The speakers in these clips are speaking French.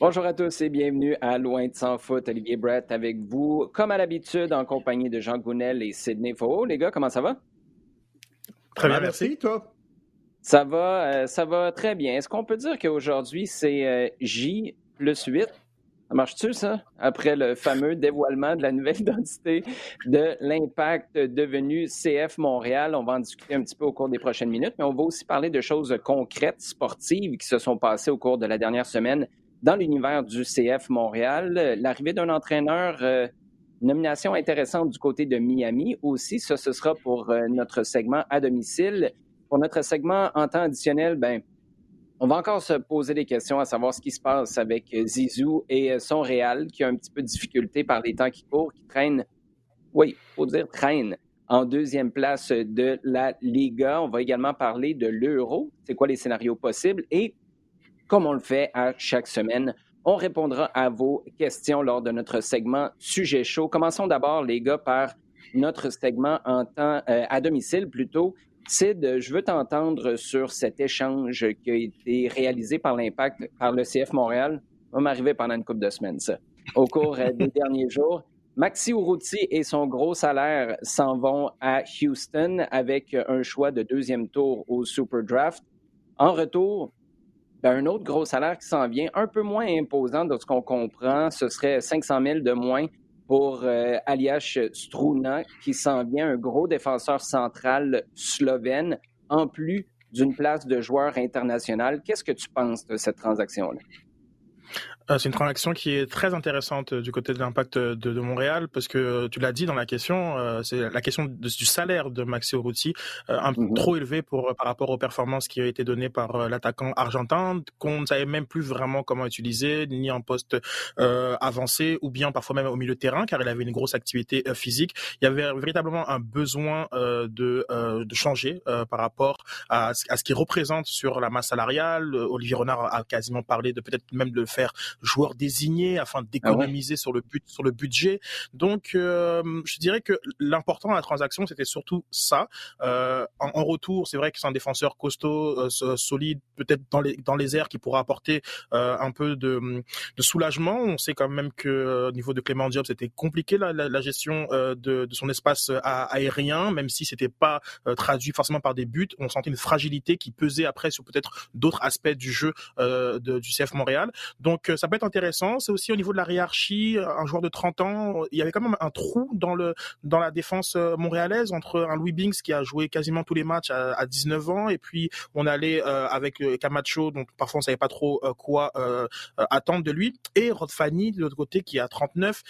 Bonjour à tous et bienvenue à Loin de sans foot. Olivier Brett avec vous, comme à l'habitude, en compagnie de Jean Gounel et Sidney Faux. Les gars, comment ça va? Très bien, merci. Toi? Ça va, euh, ça va très bien. Est-ce qu'on peut dire qu'aujourd'hui, c'est euh, J plus 8? Ça marche-tu, ça? Après le fameux dévoilement de la nouvelle identité de l'impact devenu CF Montréal. On va en discuter un petit peu au cours des prochaines minutes, mais on va aussi parler de choses concrètes, sportives qui se sont passées au cours de la dernière semaine dans l'univers du CF Montréal. L'arrivée d'un entraîneur, euh, nomination intéressante du côté de Miami aussi. Ça, ce sera pour euh, notre segment à domicile. Pour notre segment en temps additionnel, ben, on va encore se poser des questions à savoir ce qui se passe avec Zizou et son Real, qui a un petit peu de difficulté par les temps qui courent, qui traîne, oui, faut dire traîne en deuxième place de la Liga. On va également parler de l'euro, c'est quoi les scénarios possibles? Et comme on le fait à chaque semaine. On répondra à vos questions lors de notre segment Sujet chaud. Commençons d'abord, les gars, par notre segment en temps euh, à domicile plutôt. Sid, je veux t'entendre sur cet échange qui a été réalisé par l'Impact, par le CF Montréal. Ça va m'arriver pendant une couple de semaines, ça. Au cours euh, des derniers jours. Maxi Urruti et son gros salaire s'en vont à Houston avec un choix de deuxième tour au Super Draft. En retour, ben, un autre gros salaire qui s'en vient, un peu moins imposant de ce qu'on comprend, ce serait 500 000 de moins pour euh, Alias Struna, qui s'en vient, un gros défenseur central slovène, en plus d'une place de joueur international. Qu'est-ce que tu penses de cette transaction-là? Euh, c'est une transaction qui est très intéressante euh, du côté de l'impact de, Montréal parce que tu l'as dit dans la question, euh, c'est la question du salaire de Maxi Urruti un peu mhm. trop élevé pour par rapport aux performances qui ont été données par l'attaquant argentin qu'on ne savait même plus vraiment comment utiliser ni en poste avancé ou bien parfois même au milieu de terrain car il avait une grosse activité physique. Il y avait véritablement un besoin de, de changer par rapport à, à ce qu'il représente sur la masse salariale. Olivier Renard a quasiment parlé de peut-être même de le faire joueurs désignés afin ah d'économiser sur le but sur le budget. Donc, euh, je dirais que l'important à la transaction, c'était surtout ça. Euh, en, retour, c'est vrai que c'est un défenseur costaud, euh, solide, peut-être dans les dans les airs, qui pourra apporter un peu de, de, soulagement. On sait quand même que au niveau de Clément Diop, c'était compliqué la, la, gestion de, de, son espace aérien, même si c'était pas traduit forcément par des buts. On sentait une fragilité qui pesait après sur peut-être d'autres aspects du jeu de, du CF Montréal. Donc ça intéressant. C'est aussi au niveau de la hiérarchie, un joueur de 30 ans, il y avait quand même un trou dans le dans la défense euh, montréalaise entre un Louis Binks qui a joué quasiment tous les matchs à, 19 ans et puis on allait euh, avec euh, Camacho, donc parfois on savait pas trop quoi attendre de lui, et Rod Fanny de l'autre côté qui a 39.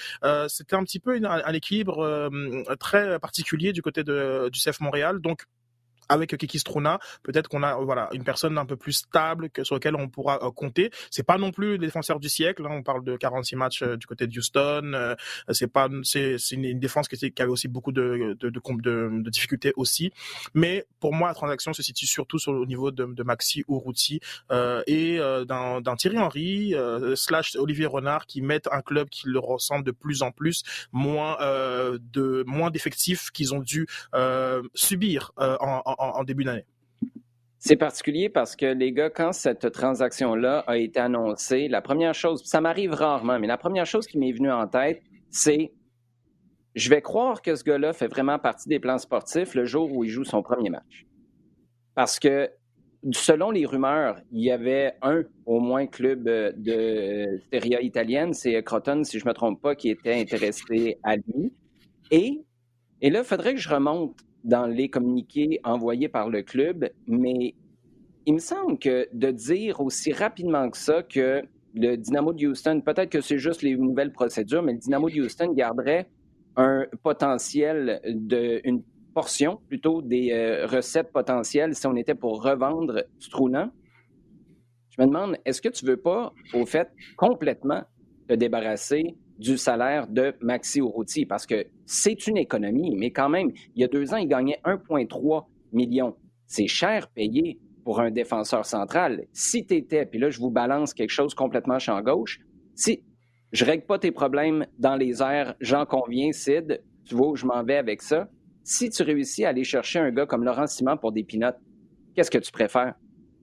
C'était un petit peu un, équilibre très particulier du côté de, du CF Montréal. Donc avec Kiki Struna, peut-être qu'on a voilà une personne un peu plus stable que sur laquelle on pourra euh, compter. C'est pas non plus le défenseur du siècle. Hein, on parle de 46 matchs euh, du côté de Houston. Euh, c'est pas c'est une, une, défense qui, qui, avait aussi beaucoup de de, de, de, difficultés aussi. Mais pour moi, la transaction se situe surtout sur le niveau de, Maxi Urruti euh, et euh, d'un Thierry Henry slash Olivier Renard qui mettent un club qui le ressemble de plus en plus, moins de moins d'effectifs qu'ils ont dû subir en, en début d'année? C'est particulier parce que les gars, quand cette transaction-là a été annoncée, la première chose, ça m'arrive rarement, mais la première chose qui m'est venue en tête, c'est je vais croire que ce gars-là fait vraiment partie des plans sportifs le jour où il joue son premier match. Parce que selon les rumeurs, il y avait un au moins club euh, de Serie italienne, c'est Croton, si je ne me trompe pas, qui était intéressé à lui. Et, et là, il faudrait que je remonte dans les communiqués envoyés par le club, mais il me semble que de dire aussi rapidement que ça qu'il le Dynamo de Houston, peut-être que c'est juste les nouvelles procédures, mais le Dynamo de Houston garderait un potentiel de une portion plutôt des euh, recettes potentielles si on était pour revendre Strunan. Je me demande, est-ce que tu veux pas, au fait, complètement te débarrasser du salaire de Maxi Urruti? Parce que c'est une économie, mais quand même, il y a deux ans, il gagnait 1,3 million. C'est cher payé pour un défenseur central. Si tu étais, puis là, je vous balance quelque chose complètement champ gauche, si je règle pas tes problèmes dans les airs, j'en conviens, Sid, tu vois je m'en vais avec ça. Si tu réussis à aller chercher un gars comme Laurent Simon pour des pinottes, qu'est-ce que tu préfères?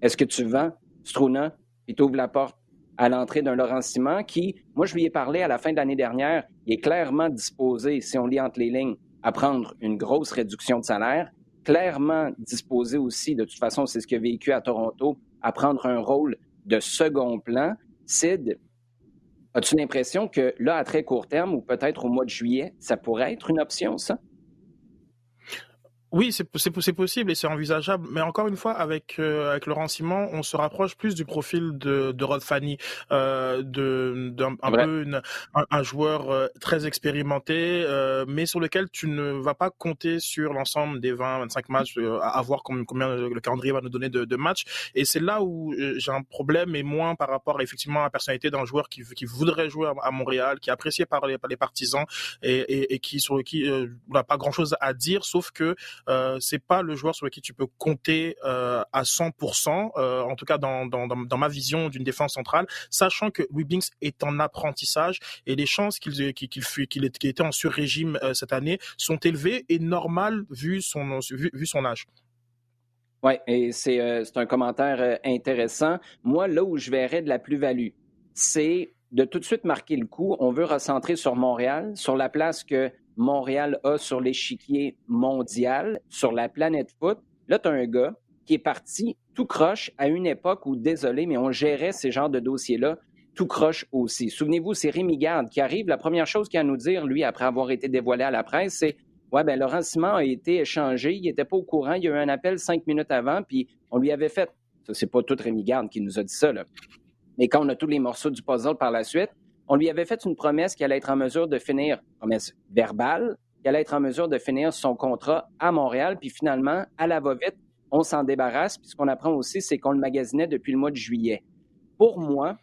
Est-ce que tu vends Struna et t'ouvres la porte à l'entrée d'un Laurent Simon qui, moi, je lui ai parlé à la fin de l'année dernière, il est clairement disposé, si on lit entre les lignes, à prendre une grosse réduction de salaire, clairement disposé aussi, de toute façon, c'est ce qu'il a vécu à Toronto, à prendre un rôle de second plan. Sid, as-tu l'impression que là, à très court terme, ou peut-être au mois de juillet, ça pourrait être une option, ça? Oui, c'est possible et c'est envisageable, mais encore une fois, avec euh, avec Laurent Simon, on se rapproche plus du profil de, de Rod Fanny, euh, de d'un un peu une, un, joueur euh, très expérimenté, euh, mais sur lequel tu ne vas pas compter sur l'ensemble des 20-25 matchs, euh, à, voir combien, combien, le calendrier va nous donner de, de matchs. Et c'est là où j'ai un problème, et moins par rapport effectivement à la personnalité d'un joueur qui, qui voudrait jouer à, Montréal, qui est apprécié par les, par les partisans et, et, et qui sur qui n'a pas grand chose à dire, sauf que euh, c'est pas le joueur sur lequel tu peux compter euh, à 100%, euh, en tout cas dans, dans, dans ma vision d'une défense centrale, sachant que Louis est en apprentissage et les chances qu'il qu'il qu'il qu'il était en sur-régime euh, cette année sont élevées et normales vu son, vu, vu son âge. Oui, et c'est un commentaire intéressant. Moi, là où je verrais de la plus-value, c'est de tout de suite marquer le coup. On veut recentrer sur Montréal, sur la place que Montréal a sur l'échiquier mondial, sur la planète foot. Là, tu as un gars qui est parti tout croche à une époque où, désolé, mais on gérait ces genres de dossiers-là tout croche aussi. Souvenez-vous, c'est Rémi Garde qui arrive. La première chose qu'il a à nous dire, lui, après avoir été dévoilé à la presse, c'est Ouais, ben Laurent Simon a été échangé, il n'était pas au courant, il y a eu un appel cinq minutes avant, puis on lui avait fait. Ça, c'est pas tout Rémi Garde qui nous a dit ça, là. Mais quand on a tous les morceaux du puzzle par la suite, on lui avait fait une promesse qu'elle allait être en mesure de finir, promesse verbale, qu'elle allait être en mesure de finir son contrat à Montréal. Puis finalement, à la va-vite, on s'en débarrasse. Puis ce qu'on apprend aussi, c'est qu'on le magasinait depuis le mois de juillet. Pour moi,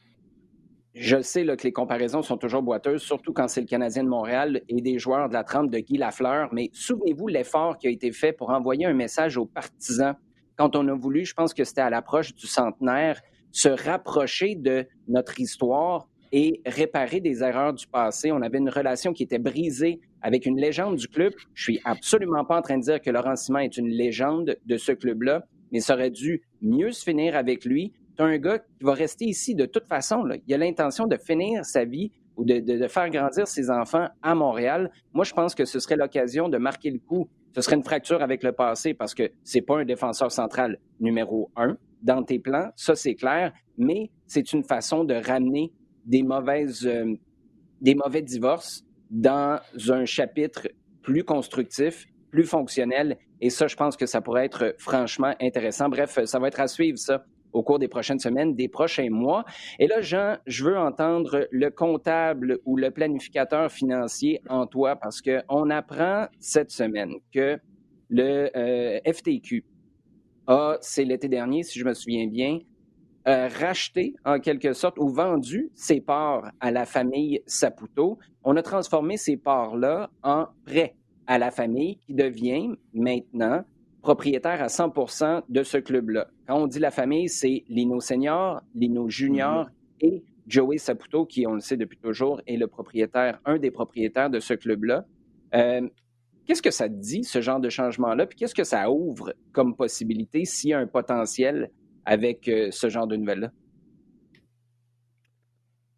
je sais que les comparaisons sont toujours boiteuses, surtout quand c'est le Canadien de Montréal et des joueurs de la trempe de Guy Lafleur. Mais souvenez-vous l'effort qui a été fait pour envoyer un message aux partisans quand on a voulu, je pense que c'était à l'approche du centenaire, se rapprocher de notre histoire et réparer des erreurs du passé. On avait une relation qui était brisée avec une légende du club. Je suis absolument pas en train de dire que Laurent Simon est une légende de ce club-là, mais ça aurait dû mieux se finir avec lui. C'est un gars qui va rester ici de toute façon. Il a l'intention de finir sa vie ou de, de, faire grandir ses enfants à Montréal. Moi, je pense que ce serait l'occasion de marquer le coup. Ce serait une fracture avec le passé parce que c'est pas un défenseur central numéro un dans tes plans, ça c'est clair, mais c'est une façon de ramener des mauvaises, euh, des mauvais divorces dans un chapitre plus constructif, plus fonctionnel. Et ça, je pense que ça pourrait être franchement intéressant. Bref, ça va être à suivre ça au cours des prochaines semaines, des prochains mois. Et là, Jean, je veux entendre le comptable ou le planificateur financier en toi parce qu'on apprend cette semaine que le euh, FTQ a, c'est l'été dernier, si je me souviens bien, euh, racheté en quelque sorte ou vendu ses parts à la famille Saputo. On a transformé ces parts-là en prêt à la famille qui devient maintenant propriétaire à 100% de ce club-là. Quand on dit la famille, c'est Lino Senior, Lino Junior mm-hmm. et Joey Saputo, qui, on le sait depuis toujours, est le propriétaire, un des propriétaires de ce club-là. Euh, qu'est-ce que ça dit, ce genre de changement-là? Puis qu'est-ce que ça ouvre comme possibilité s'il y a un potentiel avec euh, ce genre de nouvelles-là?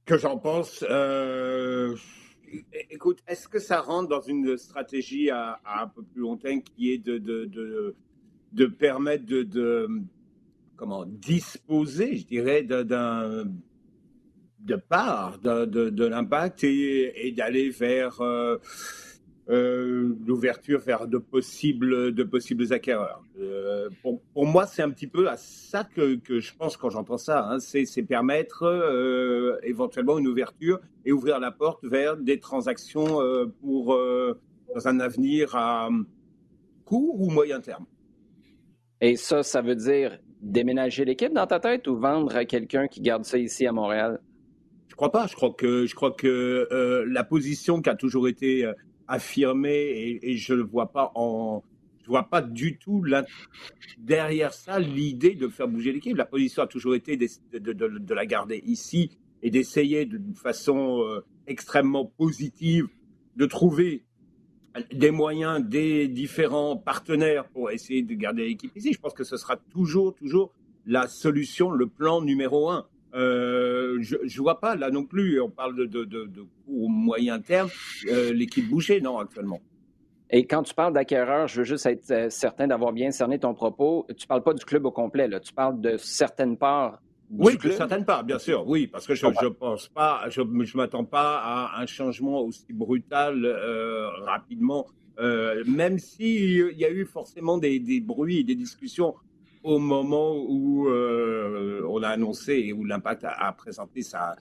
Que j'en pense. Euh, écoute, est-ce que ça rentre dans une stratégie à, un peu plus long terme qui est de, de, de, permettre de, comment disposer, je dirais, d'un de part de, de, l'impact et, d'aller vers euh, l'ouverture vers de possibles, de possibles acquéreurs. Pour, pour, moi, c'est un petit peu à ça que, que je pense quand j'entends ça. Hein. C'est permettre éventuellement une ouverture et ouvrir la porte vers des transactions pour dans un avenir à court ou moyen terme. Et ça, ça veut dire déménager l'équipe dans ta tête ou vendre à quelqu'un qui garde ça ici à Montréal? Je crois pas. Je crois que, je crois que euh, la position qui a toujours été affirmée et, je ne vois pas en, je vois pas du tout derrière ça l'idée de faire bouger l'équipe. La position a toujours été de, de, la garder ici et d'essayer d'une façon euh, extrêmement positive de trouver des moyens des différents partenaires pour essayer de garder l'équipe ici. Je pense que ce sera toujours, toujours la solution, le plan numéro un. Euh, je ne vois pas là non plus, on parle de, de, de, de moyen terme, euh, l'équipe bouger, non, actuellement? Et quand tu parles d'acquéreur, je veux juste être euh, certain d'avoir bien cerné ton propos. Tu ne parles pas du club au complet, là. tu parles de certaines parts oui, de certaines parts, bien sûr, oui, parce que je ne pense pas, je ne m'attends pas à un changement aussi brutal euh, rapidement, même s'il y a eu forcément des, des, bruits des discussions au moment où euh, on a annoncé et où l'impact a, présenté sa,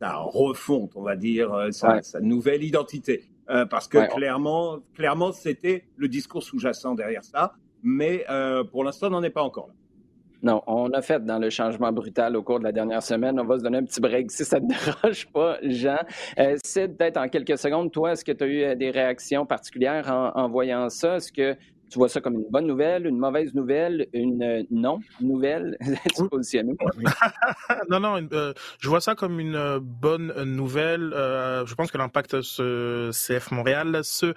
sa, refonte, on va dire, euh, sa, sa nouvelle identité. Euh, parce que clairement, clairement, c'était le discours sous-jacent derrière ça, mais pour l'instant, on n'en est pas encore là. Non, on a fait dans le changement brutal au cours de la dernière semaine. On va se donner un petit break si ça ne te dérange pas, Jean. Euh, Sid, peut-être en quelques secondes, toi, est-ce que tu as eu des réactions particulières en, en voyant ça? Est-ce que tu vois ça comme une bonne nouvelle, une mauvaise nouvelle, une euh, non-nouvelle? non, non, euh, je vois ça comme une euh, bonne nouvelle. je pense que l'impact ce CF Montréal se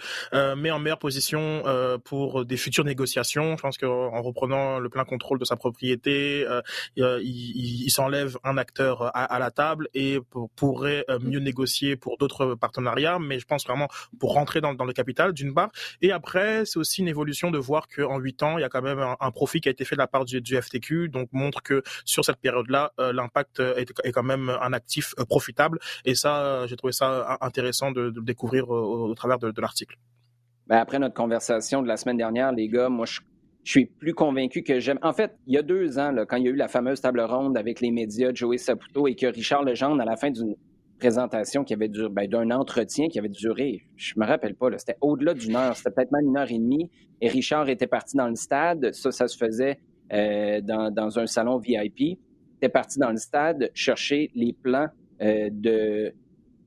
met en meilleure position pour des futures négociations. Je pense qu'en reprenant le plein contrôle de sa propriété, il, s'enlève un acteur à, la table et pourrait mieux négocier pour d'autres partenariats. Mais je pense vraiment pour rentrer dans, dans le capital, d'une part. Et après, c'est aussi une évolution de voir qu'en huit ans, il y a quand même un, profit qui a été fait de la part du, FTQ, donc montre que sur cette période-là, euh, l'impact est, quand même un actif euh, profitable. Et ça, j'ai trouvé ça intéressant de, le découvrir au, travers de, l'article. Ben après notre conversation de la semaine dernière, les gars, moi, je, suis plus convaincu que j'aime. En fait, il y a deux ans, quand il y a eu la fameuse table ronde avec les médias, Joey Saputo, et que Richard Legendre, à la fin d'une présentation qui avait duré, ben, d'un entretien qui avait duré, je me rappelle pas, c'était au-delà d'une heure, c'était peut-être même une heure et demie. Et Richard était parti dans le stade. Ça, ça se faisait euh, dans, un salon VIP. Il était parti dans le stade chercher les plans euh, de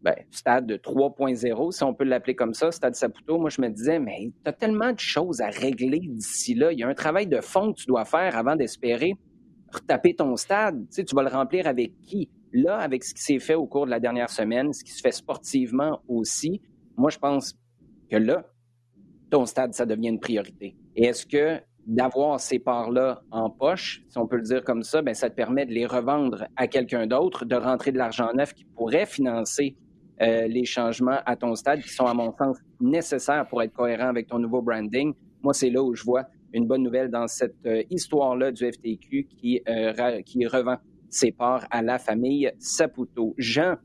ben, stade 3.0, si on peut l'appeler comme ça, stade Saputo. Moi, je me disais, mais tu as tellement de choses à régler d'ici là. Il y a un travail de fond que tu dois faire avant d'espérer retaper ton stade. Tu, sais, tu vas le remplir avec qui? Là, avec ce qui s'est fait au cours de la dernière semaine, ce qui se fait sportivement aussi, moi, je pense que là, ton stade, ça devient une priorité. Et est-ce que d'avoir ces parts-là en poche, si on peut le dire comme ça, ben ça te permet de les revendre à quelqu'un d'autre, de rentrer de l'argent neuf qui pourrait financer euh, les changements à ton stade qui sont, à mon sens, nécessaires pour être cohérent avec ton nouveau branding? Moi, c'est là où je vois une bonne nouvelle dans cette euh, histoire-là du FTQ euh, qui revend ses parts à la famille Saputo. Jean,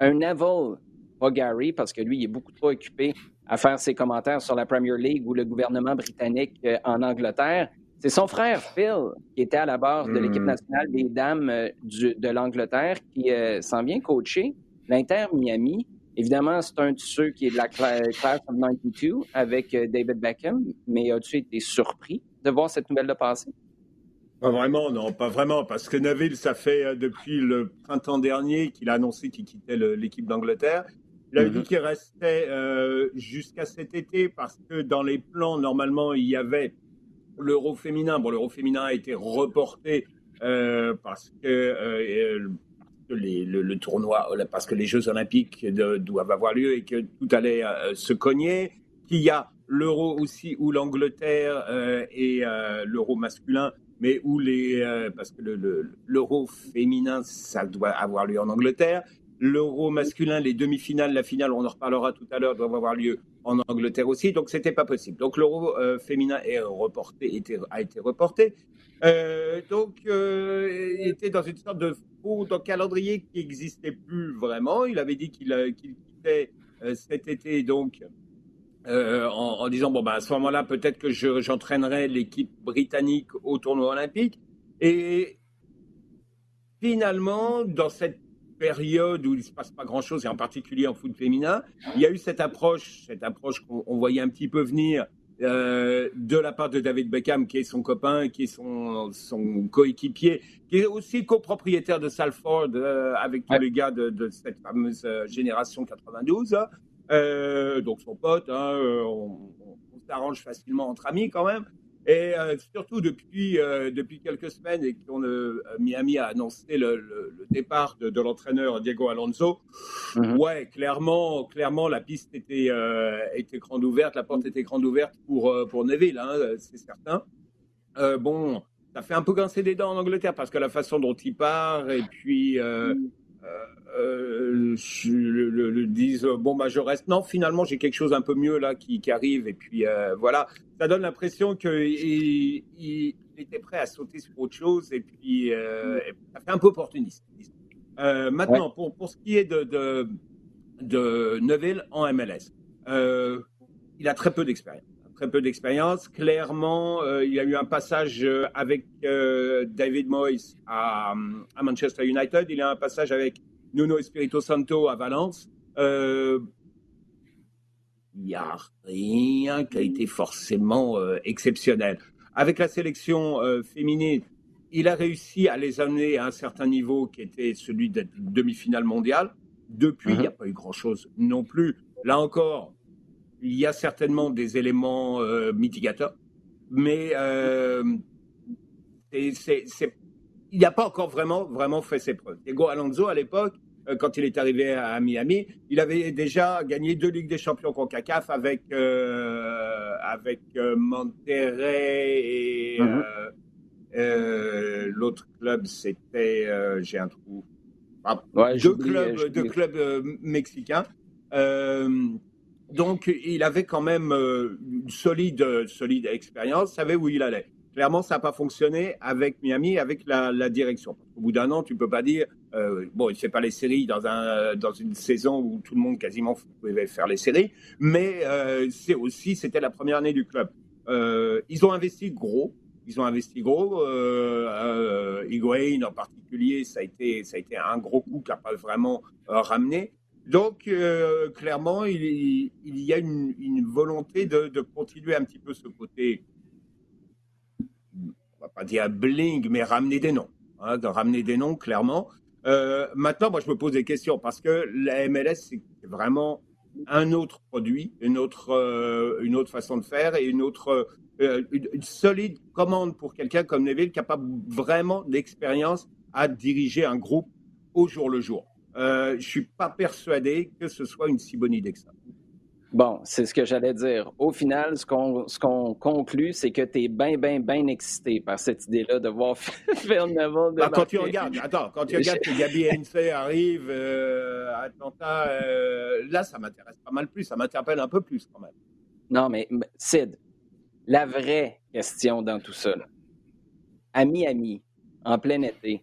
un Neville, pas Gary, parce que lui, il est beaucoup trop occupé à faire ses commentaires sur la Premier League ou le gouvernement britannique euh, en Angleterre. C'est son frère Phil qui était à la barre de l'équipe hmm. nationale des dames euh, de l'Angleterre qui euh, s'en vient coacher l'Inter Miami. Évidemment, c'est un de ceux qui est de la classe of 92 avec David Beckham, mais as-tu été surpris de voir cette nouvelle de passer? Pas vraiment, non, pas vraiment, parce que Neville, ça fait euh, depuis le printemps dernier qu'il a annoncé qu'il quittait l'équipe d'Angleterre. Il a dit mhm. qu'il restait euh, jusqu'à cet été parce que dans les plans, normalement, il y avait l'euro féminin. Bon, l'euro féminin a été reporté euh, parce que les, le, tournoi, parce que les Jeux olympiques doivent avoir lieu et que tout allait se cogner. Qu'il y a l'euro aussi où l'Angleterre et l'euro masculin mais où les euh, parce que l'euro féminin ça doit avoir lieu en Angleterre, l'euro masculin, les demi-finales, la finale, on en reparlera tout à l'heure, doivent avoir lieu en Angleterre aussi, donc c'était pas possible. Donc l'euro euh, féminin est reporté, a été reporté. Euh, donc il était dans une sorte de faux calendrier qui n'existait plus vraiment. Il avait dit qu'il qu quittait cet été donc en, disant bon ben à ce moment-là peut-être que j'entraînerai l'équipe britannique au tournoi olympique et finalement dans cette période où il ne se passe pas grand-chose, et en particulier en foot féminin, il y a eu cette approche, cette approche qu'on voyait un petit peu venir euh, de la part de David Beckham, qui est son copain, qui est son, son coéquipier, qui est aussi copropriétaire de Salford euh, avec tous les gars de, cette fameuse euh, génération 92. Donc son pote, hein, on s'arrange facilement entre amis quand même. Et euh, surtout depuis, euh, depuis quelques semaines et qu'on euh, Miami a annoncé le, le, départ de, de l'entraîneur Diego Alonso, mhm. ouais, clairement, clairement la piste était, était grande ouverte, la porte était grande ouverte pour, pour Neville, hein, c'est certain. bon, ça fait un peu grincer des dents en Angleterre parce que la façon dont il part et puis mhm euh, le, le, disent bon bah je reste. Non, finalement j'ai quelque chose un peu mieux là qui, qui arrive et puis euh, voilà, ça donne l'impression qu'il il, était prêt à sauter sur autre chose et puis euh, ça fait un peu opportuniste. Euh, maintenant pour, pour ce qui est de, de, de Neville en MLS, euh, il a très peu d'expérience. Très peu d'expérience. Clairement, il y a eu un passage avec David Moyes à, à Manchester United. Il y a un passage avec Nuno Espirito Santo à Valence. Euh, il n'y a rien qui a été forcément euh, exceptionnel. Avec la sélection euh, féminine, il a réussi à les amener à un certain niveau qui était celui de demi-finale mondiale. Depuis, il n'y a uh-huh. pas eu grand-chose non plus. Là encore, il y a certainement des éléments mitigateurs, mais c'est il n'a pas encore vraiment, vraiment fait ses preuves. Diego Alonso, à l'époque, euh, quand il est arrivé à Miami, il avait déjà gagné deux Ligues des Champions CONCACAF avec, euh, avec euh, Monterrey et mhm. l'autre club, c'était, j'ai un trou, ah, deux clubs, deux clubs mexicains. Donc, il avait quand même une solide, solide expérience, savait où il allait. Clairement, ça n'a pas fonctionné avec Miami, avec la, direction. Au bout d'un an, tu peux pas dire, euh, bon, il ne fait pas les séries dans, un, dans une saison où tout le monde quasiment pouvait faire les séries, mais euh, c'est aussi, c'était la première année du club. Euh, ils ont investi gros, ils ont investi gros. Euh, Higuain en particulier, ça a été, ça a été un gros coup qui n'a pas vraiment ramené. Donc, clairement, il, y a une, une volonté de, continuer un petit peu ce côté pas dire bling, mais ramener des noms. Hein, de ramener des noms, clairement. Euh, maintenant, moi, je me pose des questions parce que la MLS, c'est vraiment un autre produit, une autre, euh, une autre façon de faire et une autre, euh, une, solide commande pour quelqu'un comme Neville capable vraiment d'expérience à diriger un groupe au jour le jour. Je suis pas persuadé que ce soit une si bonne idée que ça. Bon, c'est ce que j'allais dire. Au final, ce qu'on conclut, c'est que tu es bien, bien, bien excité par cette idée-là de voir Phil Neville. Bah, quand tu regardes, attends, quand tu regardes que Gabi Hensey arrive euh, à Atlanta, euh, là, ça m'intéresse pas mal plus. Ça m'interpelle un peu plus quand même. Non, mais Sid, la vraie question dans tout ça, à Miami, en plein été,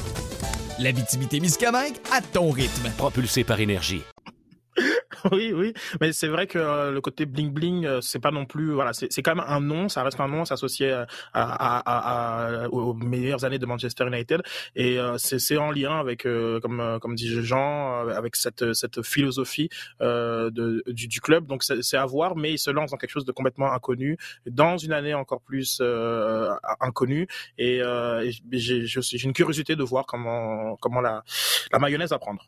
L'Abitibi-Témiscamingue à ton rythme. Propulsé par énergie. oui, oui, mais c'est vrai que euh, le côté bling bling, euh, c'est pas non plus, voilà, c'est quand même un nom, ça reste un nom associé à, à, à, aux meilleures années de Manchester United, et euh, c'est en lien avec, comme comme dit Jean, avec cette cette philosophie de, du, du, club. Donc c'est à voir, mais il se lance dans quelque chose de complètement inconnu, dans une année encore plus inconnue, et, j'ai une curiosité de voir comment comment la la mayonnaise va prendre.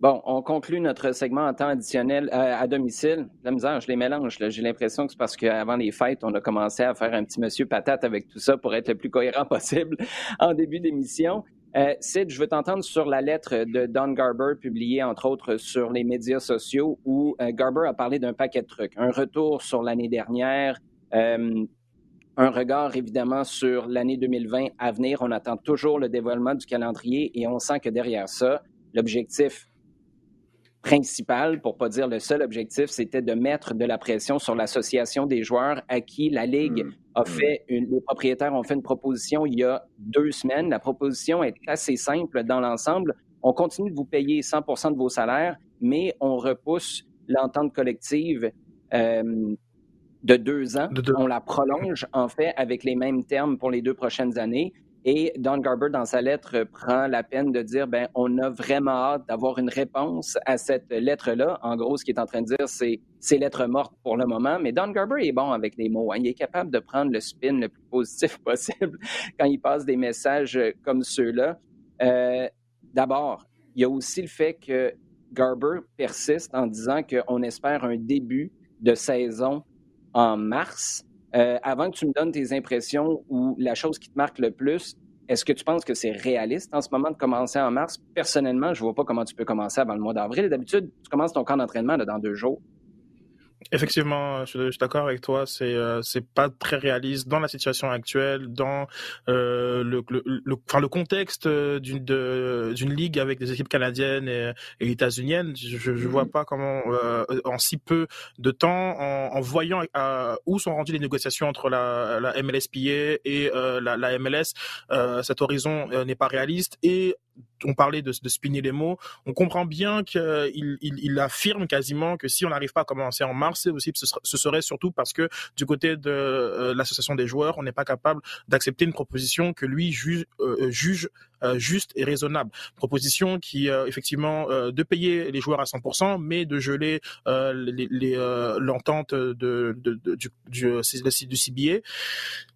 Bon, on conclut notre segment en temps additionnel euh, à domicile. La misère, je les mélange. J'ai l'impression que c'est parce qu'avant les fêtes, on a commencé à faire un petit monsieur patate avec tout ça pour être le plus cohérent possible en début d'émission. Euh, Sid, je veux t'entendre sur la lettre de Don Garber publiée, entre autres, sur les médias sociaux, où euh, Garber a parlé d'un paquet de trucs. Un retour sur l'année dernière, euh, un regard évidemment sur l'année 2020 à venir. On attend toujours le dévoilement du calendrier et on sent que derrière ça, l'objectif principal, pour pas dire le seul objectif, c'était de mettre de la pression sur l'association des joueurs à qui la Ligue mmh. a mmh. fait, une, les propriétaires ont fait une proposition il y a deux semaines. La proposition est assez simple dans l'ensemble. On continue de vous payer 100% de vos salaires, mais on repousse l'entente collective euh, de deux ans. On la prolonge, en fait, avec les mêmes termes pour les deux prochaines années. Et Don Garber, dans sa lettre, prend la peine de dire, ben, on a vraiment hâte d'avoir une réponse à cette lettre-là. En gros, ce qu'il est en train de dire, c'est c'est lettre morte pour le moment. Mais Don Garber est bon avec les mots. Hein. Il est capable de prendre le spin le plus positif possible quand il passe des messages comme ceux-là. Euh, d'abord, il y a aussi le fait que Garber persiste en disant qu'on espère un début de saison en mars. Euh, avant que tu me donnes tes impressions ou la chose qui te marque le plus, est-ce que tu penses que c'est réaliste en ce moment de commencer en mars? Personnellement, je ne vois pas comment tu peux commencer avant le mois d'avril. D'habitude, tu commences ton camp d'entraînement dans deux jours. Effectivement, je, suis d'accord avec toi. C'est euh, c'est pas très réaliste dans la situation actuelle, dans euh, le, le, le, enfin, le contexte euh, d'une d'une ligue avec des équipes canadiennes et, et états-uniennes. Je, je vois mm-hmm. pas comment euh, en si peu de temps, en, en voyant euh, où sont rendues les négociations entre la, la MLSPA et la, la, MLS, cet horizon n'est pas réaliste et on parlait de, de spinner les mots, on comprend bien qu'il il, il, affirme quasiment que si on n'arrive pas à commencer en mars, c'est ce serait surtout parce que du côté de euh, l'association des joueurs, on n'est pas capable d'accepter une proposition que lui juge, euh, juge euh, juste et raisonnable. Proposition qui euh, effectivement euh, de payer les joueurs à 100%, mais de geler l'entente de, de, de, du, du, du CBA.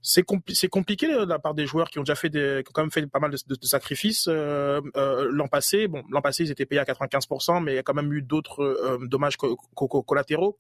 C'est compli compliqué de la part des joueurs qui ont déjà fait des, qui ont quand même fait pas mal de, de sacrifices l'an passé. Bon, l'an passé ils étaient payés à 95%, mais il y a quand même eu d'autres dommages collatéraux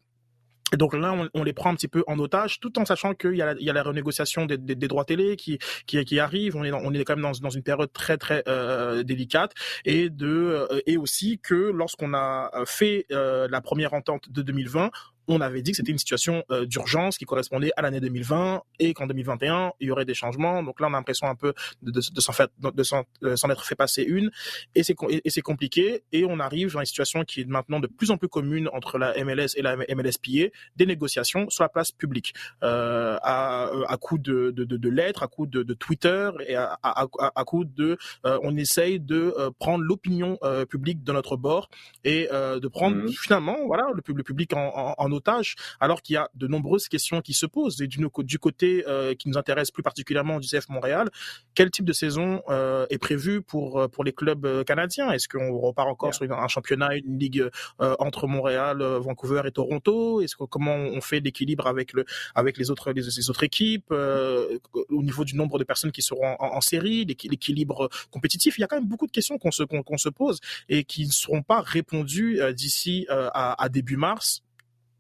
et donc là, on, les prend un petit peu en otage, tout en sachant qu'il y, a la, il y a la renégociation des, des, des, droits télé qui, qui, qui arrive. On est, dans, on est quand même dans, dans une période très très euh, délicate, et de euh, et aussi que lorsqu'on a fait euh, la première entente de 2020, on avait dit que c'était une situation euh, d'urgence qui correspondait à l'année 2020 et qu'en 2021 il y aurait des changements. Donc là, on a l'impression un peu de, de, de s'en de s'en être fait passer une et c'est et, compliqué et on arrive dans une situation qui est maintenant de plus en plus commune entre la MLS et la MLSPA, des négociations sur la place publique euh, à, à coup de, de, de, lettres, à coup de, Twitter et à, à, à coup de euh, on essaye de euh, prendre l'opinion publique de notre bord et de prendre mmh. finalement voilà le, le public en, en otage, alors qu'il y a de nombreuses questions qui se posent. Et du, du côté euh, qui nous intéresse plus particulièrement du CF Montréal, quel type de saison euh, est prévu pour euh, pour les clubs canadiens? Est-ce qu'on repart encore sur un championnat, une ligue entre Montréal, Vancouver et Toronto? Est-ce que comment on fait l'équilibre avec le avec les autres les, autres équipes au niveau du nombre de personnes qui seront en, série, l'équilibre compétitif? Il y a quand même beaucoup de questions qu'on se qu'on se pose et qui ne seront pas répondues d'ici à, à début mars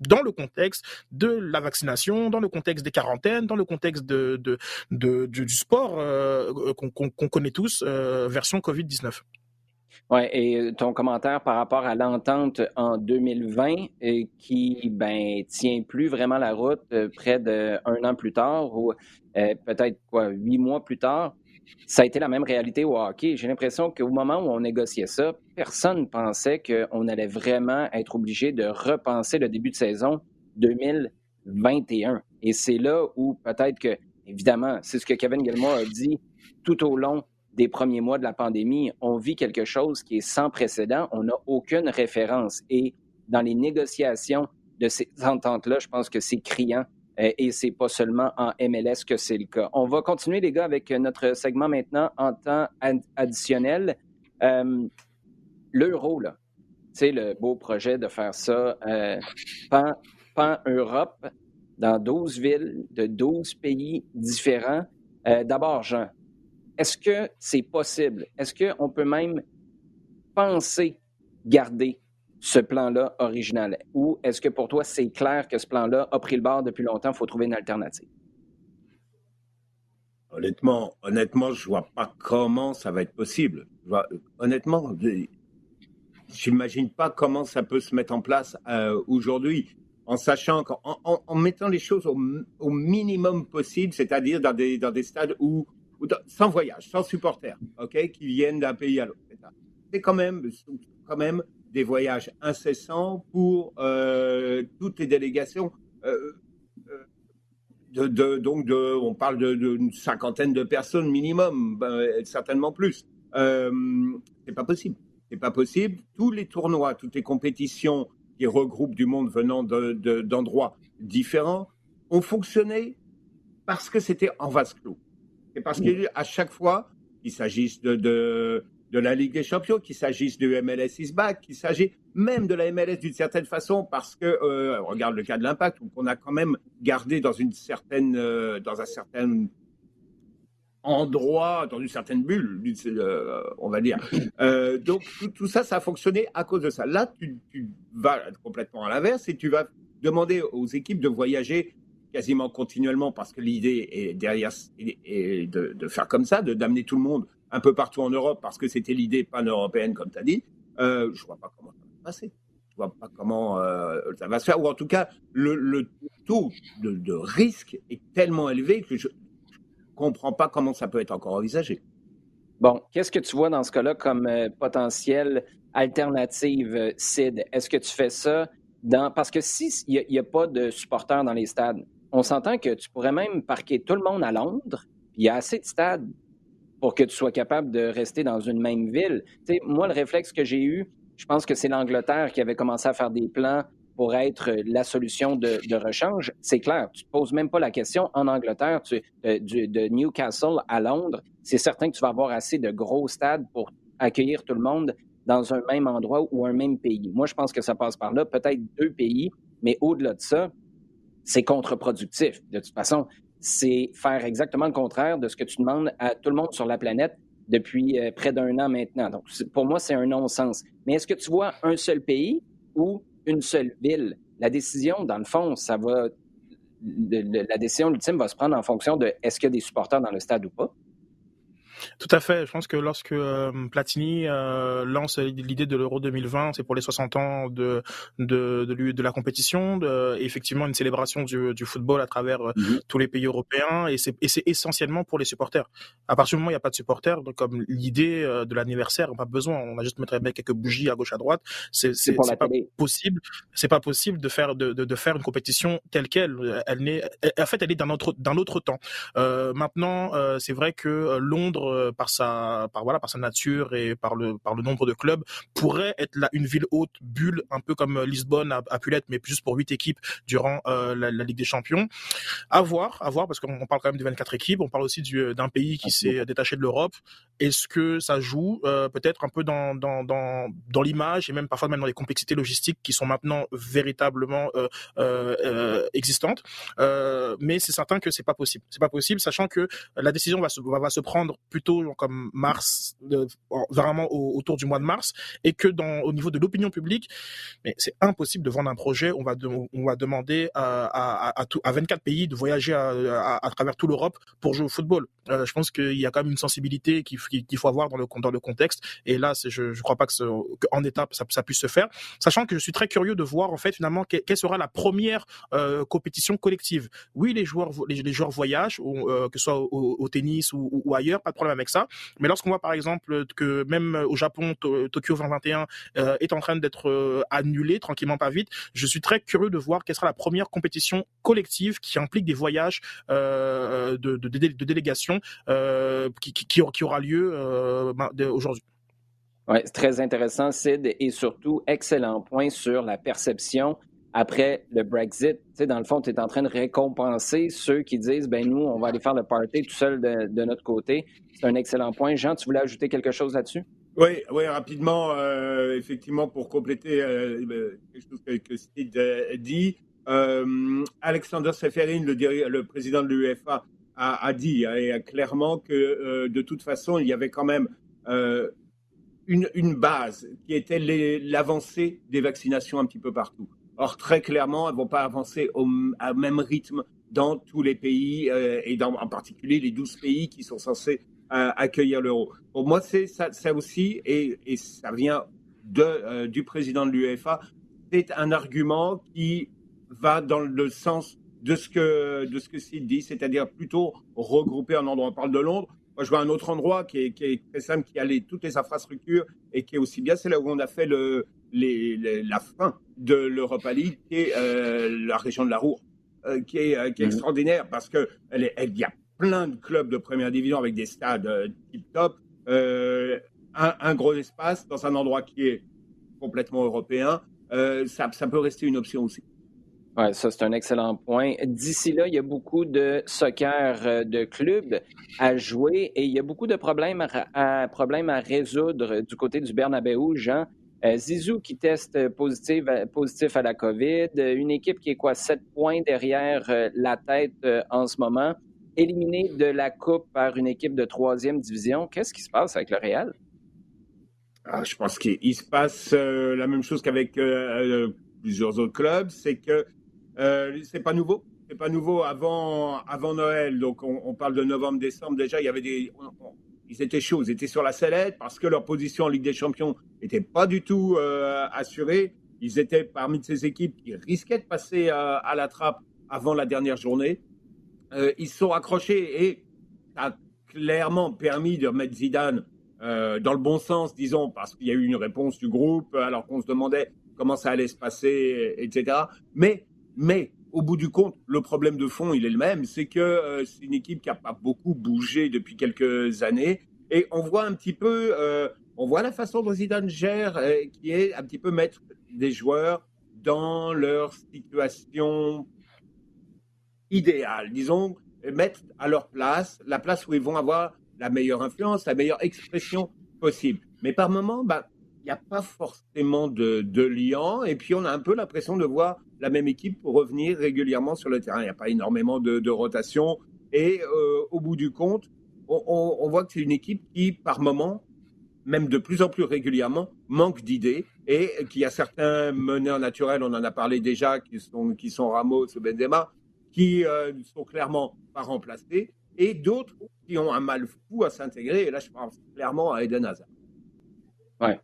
dans le contexte de la vaccination, dans le contexte des quarantaines, dans le contexte de, du sport euh, qu'on connaît tous, euh, version Covid-19. Oui, et ton commentaire par rapport à l'entente en 2020 et qui ben tient plus vraiment la route euh, près d'un an plus tard ou peut-être quoi huit mois plus tard, ça a été la même réalité au hockey. J'ai l'impression qu'au moment où on négociait ça, personne ne pensait qu'on allait vraiment être obligé de repenser le début de saison 2021. Et c'est là où peut-être que, évidemment, c'est ce que Kevin Gilmore a dit tout au long des premiers mois de la pandémie. On vit quelque chose qui est sans précédent. On n'a aucune référence. Et dans les négociations de ces ententes-là, je pense que c'est criant et c'est pas seulement en MLS que c'est le cas. On va continuer, les gars, avec notre segment maintenant en temps additionnel. Euh, L'euro, là, c'est le beau projet de faire ça euh, pan, pan, Europe, dans 12 villes de 12 pays différents. Euh, D'abord, Jean, est-ce que c'est possible? Est-ce qu'on peut même penser garder ce plan-là original? Ou est-ce que pour toi, c'est clair que ce plan-là a pris le bord depuis longtemps, il faut trouver une alternative? honnêtement, honnêtement, je vois pas comment ça va être possible. honnêtement, j'imagine pas comment ça peut se mettre en place euh, aujourd'hui, en sachant qu'en mettant les choses au, minimum possible, c'est-à-dire dans des, dans des stades où, sans voyage, sans supporters, qui viennent d'un pays à l'autre. C'est quand même, quand même des voyages incessants pour euh, toutes les délégations. Euh, de, donc de, on parle d'une cinquantaine de personnes minimum, ben, certainement plus. Euh, c'est pas possible. C'est pas possible. Tous les tournois, toutes les compétitions qui regroupent du monde venant d'endroits différents ont fonctionné parce que c'était en vase clos. Et parce qu'à chaque fois, qu'il s'agisse de, de la Ligue des Champions, qu'il s'agisse du MLS is back, qu'il s'agisse même de la MLS d'une certaine façon, parce que euh, regarde le cas de l'Impact, on a quand même gardé dans une certaine, euh, dans un certain endroit, dans une certaine bulle, euh, on va dire. Donc tout, ça, ça a fonctionné à cause de ça. Là, tu, tu vas complètement à l'inverse et tu vas demander aux équipes de voyager quasiment continuellement parce que l'idée est derrière est de, de, faire comme ça, de d'amener tout le monde un peu partout en Europe parce que c'était l'idée pan-européenne, comme tu as dit, euh, je ne vois pas comment ça va se passer. Je vois pas comment euh, ça va se faire. Ou en tout cas, le, taux de, risque est tellement élevé que je ne comprends pas comment ça peut être encore envisagé. Bon, qu'est-ce que tu vois dans ce cas-là comme euh, potentielle alternative, Sid? Est-ce que tu fais ça dans... Parce que s'il n'y a, a, pas de supporters dans les stades, on s'entend que tu pourrais même parquer tout le monde à Londres, il y a assez de stades pour que tu sois capable de rester dans une même ville. sais, moi, le réflexe que j'ai eu, je pense que c'est l'Angleterre qui avait commencé à faire des plans pour être la solution de, rechange. C'est clair, tu ne te poses même pas la question. En Angleterre, euh, de Newcastle à Londres, c'est certain que tu vas avoir assez de gros stades pour accueillir tout le monde dans un même endroit ou un même pays. Moi, je pense que ça passe par là, peut-être deux pays, mais au-delà de ça, c'est contre-productif. De toute façon, c'est faire exactement le contraire de ce que tu demandes à tout le monde sur la planète depuis euh, près d'un an maintenant. Donc, pour moi, c'est un non-sens. Mais est-ce que tu vois un seul pays ou une seule ville? La décision, dans le fond, ça va. la décision ultime va se prendre en fonction de est-ce qu'il y a des supporters dans le stade ou pas. Tout à fait. Je pense que lorsque euh, Platini euh, lance l'idée de l'Euro 2020, c'est pour les 60 ans de de, de, de la compétition, de, effectivement une célébration du, du football à travers euh, mhm. tous les pays européens, et c'est essentiellement pour les supporters. À partir du moment où il n'y a pas de supporters, donc comme l'idée de l'anniversaire, on n'a pas besoin, on a juste mettre quelques bougies à gauche à droite. C'est c'est pas possible. C'est pas possible de faire de, de, de, faire une compétition telle quelle. Elle n'est, en fait, elle est d'un autre d'un autre temps. Euh, maintenant, c'est vrai que Londres euh, par sa par voilà par sa nature et par le par le nombre de clubs pourrait être là une ville haute bulle un peu comme Lisbonne a, pu l'être mais juste pour huit équipes durant euh, la, Ligue des Champions. À voir, à voir parce qu'on parle quand même de 24 équipes, on parle aussi d'un pays qui s'est détaché de l'Europe. Est-ce que ça joue euh, peut-être un peu dans dans dans, dans l'image et même parfois même dans les complexités logistiques qui sont maintenant véritablement existantes? mais c'est certain que c'est pas possible. C'est pas possible sachant que la décision va se va, va se prendre plus plutôt comme mars, vraiment autour du mois de mars, et que dans au niveau de l'opinion publique, mais c'est impossible de vendre un projet. On va on va demander à, à, à, 24 pays de voyager à, à travers toute l'Europe pour jouer au football. Euh, je pense qu'il y a quand même une sensibilité qu'il faut avoir dans le dans le contexte. Et là, je ne crois pas que, en étape ça, puisse se faire, sachant que je suis très curieux de voir en fait finalement quelle, sera la première euh, compétition collective. Oui, les joueurs les, joueurs voyagent, euh, que ce soit au, tennis ou, ou, ailleurs, pas de problème avec ça. Mais lorsqu'on voit par exemple que même au Japon, Tokyo 2021 euh, est en train d'être euh, annulé tranquillement pas vite, je suis très curieux de voir quelle sera la première compétition collective qui implique des voyages euh, de, de, délégation qui, aura lieu ben, aujourd'hui. Oui, c'est très intéressant, Sid, et surtout, excellent point sur la perception après le Brexit. Tu dans le fond, tu es en train de récompenser ceux qui disent, ben nous, on va aller faire le party tout seul de, notre côté. C'est un excellent point. Jean, tu voulais ajouter quelque chose là-dessus? Oui, oui, rapidement, euh, effectivement, pour compléter euh, euh, quelque chose que, Steve dit, Alexander Seferin, le, président de l'UEFA, a, dit hein, clairement que de toute façon, il y avait quand même une, base qui était l'avancée des vaccinations un petit peu partout. Or, très clairement, elles ne vont pas avancer au, même rythme dans tous les pays et dans, en particulier les 12 pays qui sont censés accueillir l'euro. Pour moi, c'est ça, aussi, et, et, ça vient de, du président de l'UEFA, c'est un argument qui va dans le sens de ce que de ce que dit, c'est-à-dire plutôt regrouper un endroit. On parle de Londres. Moi, je vois un autre endroit qui est, qui est très simple, qui a les, toutes les infrastructures et qui est aussi bien. C'est là où on a fait le, les, la fin de l'Europa League, qui est euh, la région de la Roure, euh, qui est, euh, qui est mmh. extraordinaire parce que elle, elle y a plein de clubs de première division avec des stades tip top, un, un, gros espace dans un endroit qui est complètement européen. ça, ça peut rester une option aussi. Oui, ça, c'est un excellent point. D'ici là, il y a beaucoup de soccer euh, de clubs à jouer et il y a beaucoup de problèmes à, problèmes à résoudre du côté du Bernabeu, Jean. Euh, Zizou qui teste positif, positif à la COVID, une équipe qui est quoi, sept points derrière euh, la tête en ce moment, éliminée de la Coupe par une équipe de troisième division. Qu'est-ce qui se passe avec le Real? Ah, je pense qu'il se passe la même chose qu'avec plusieurs autres clubs, c'est que euh, c'est pas nouveau. C'est pas nouveau avant, avant Noël. Donc, on, parle de novembre, décembre. Déjà, il y avait des. ils étaient chauds, ils étaient sur la sellette parce que leur position en Ligue des Champions n'était pas du tout euh, assurée. Ils étaient parmi ces équipes qui risquaient de passer euh, à la trappe avant la dernière journée. ils se sont accrochés et ça a clairement permis de remettre Zidane dans le bon sens, disons, parce qu'il y a eu une réponse du groupe alors qu'on se demandait comment ça allait se passer, etc. Mais mais au bout du compte, le problème de fond, il est le même, c'est que euh, c'est une équipe qui n'a pas beaucoup bougé depuis quelques années, et on voit un petit peu, euh, on voit la façon dont Zidane gère, euh, qui est un petit peu mettre des joueurs dans leur situation idéale, disons, mettre à leur place, la place où ils vont avoir la meilleure influence, la meilleure expression possible. Mais par moment, bah, n'y a pas forcément de, de lien, et puis on a un peu l'impression de voir la même équipe revenir régulièrement sur le terrain. Il n'y a pas énormément de, rotation. Et euh, au bout du compte, on, voit que c'est une équipe qui, par moment, même de plus en plus régulièrement, manque d'idées et qui a certains meneurs naturels, on en a parlé déjà, qui sont, Ramos, Benzema, qui euh, sont clairement pas remplacés, et d'autres qui ont un mal fou à s'intégrer. Et là, je pense clairement à Eden Hazard. Ouais.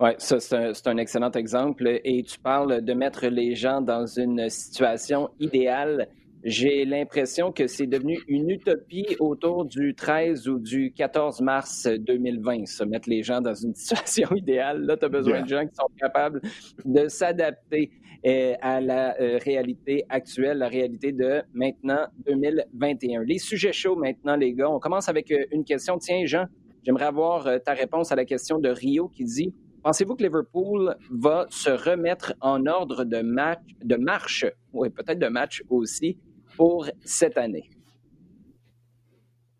Oui, ça, c'est un, excellent exemple. Et tu parles de mettre les gens dans une situation idéale. J'ai l'impression que c'est devenu une utopie autour du 13 ou du 14 mars 2020, se mettre les gens dans une situation idéale. Là, tu as besoin de gens qui sont capables de s'adapter euh, à la euh, réalité actuelle, la réalité de maintenant 2021. Les sujets chauds maintenant, les gars. On commence avec euh, une question. Tiens, Jean, j'aimerais avoir ta réponse à la question de Rio qui dit Pensez-vous que Liverpool va se remettre en ordre de, match, de marche, oui, peut-être de match aussi, pour cette année?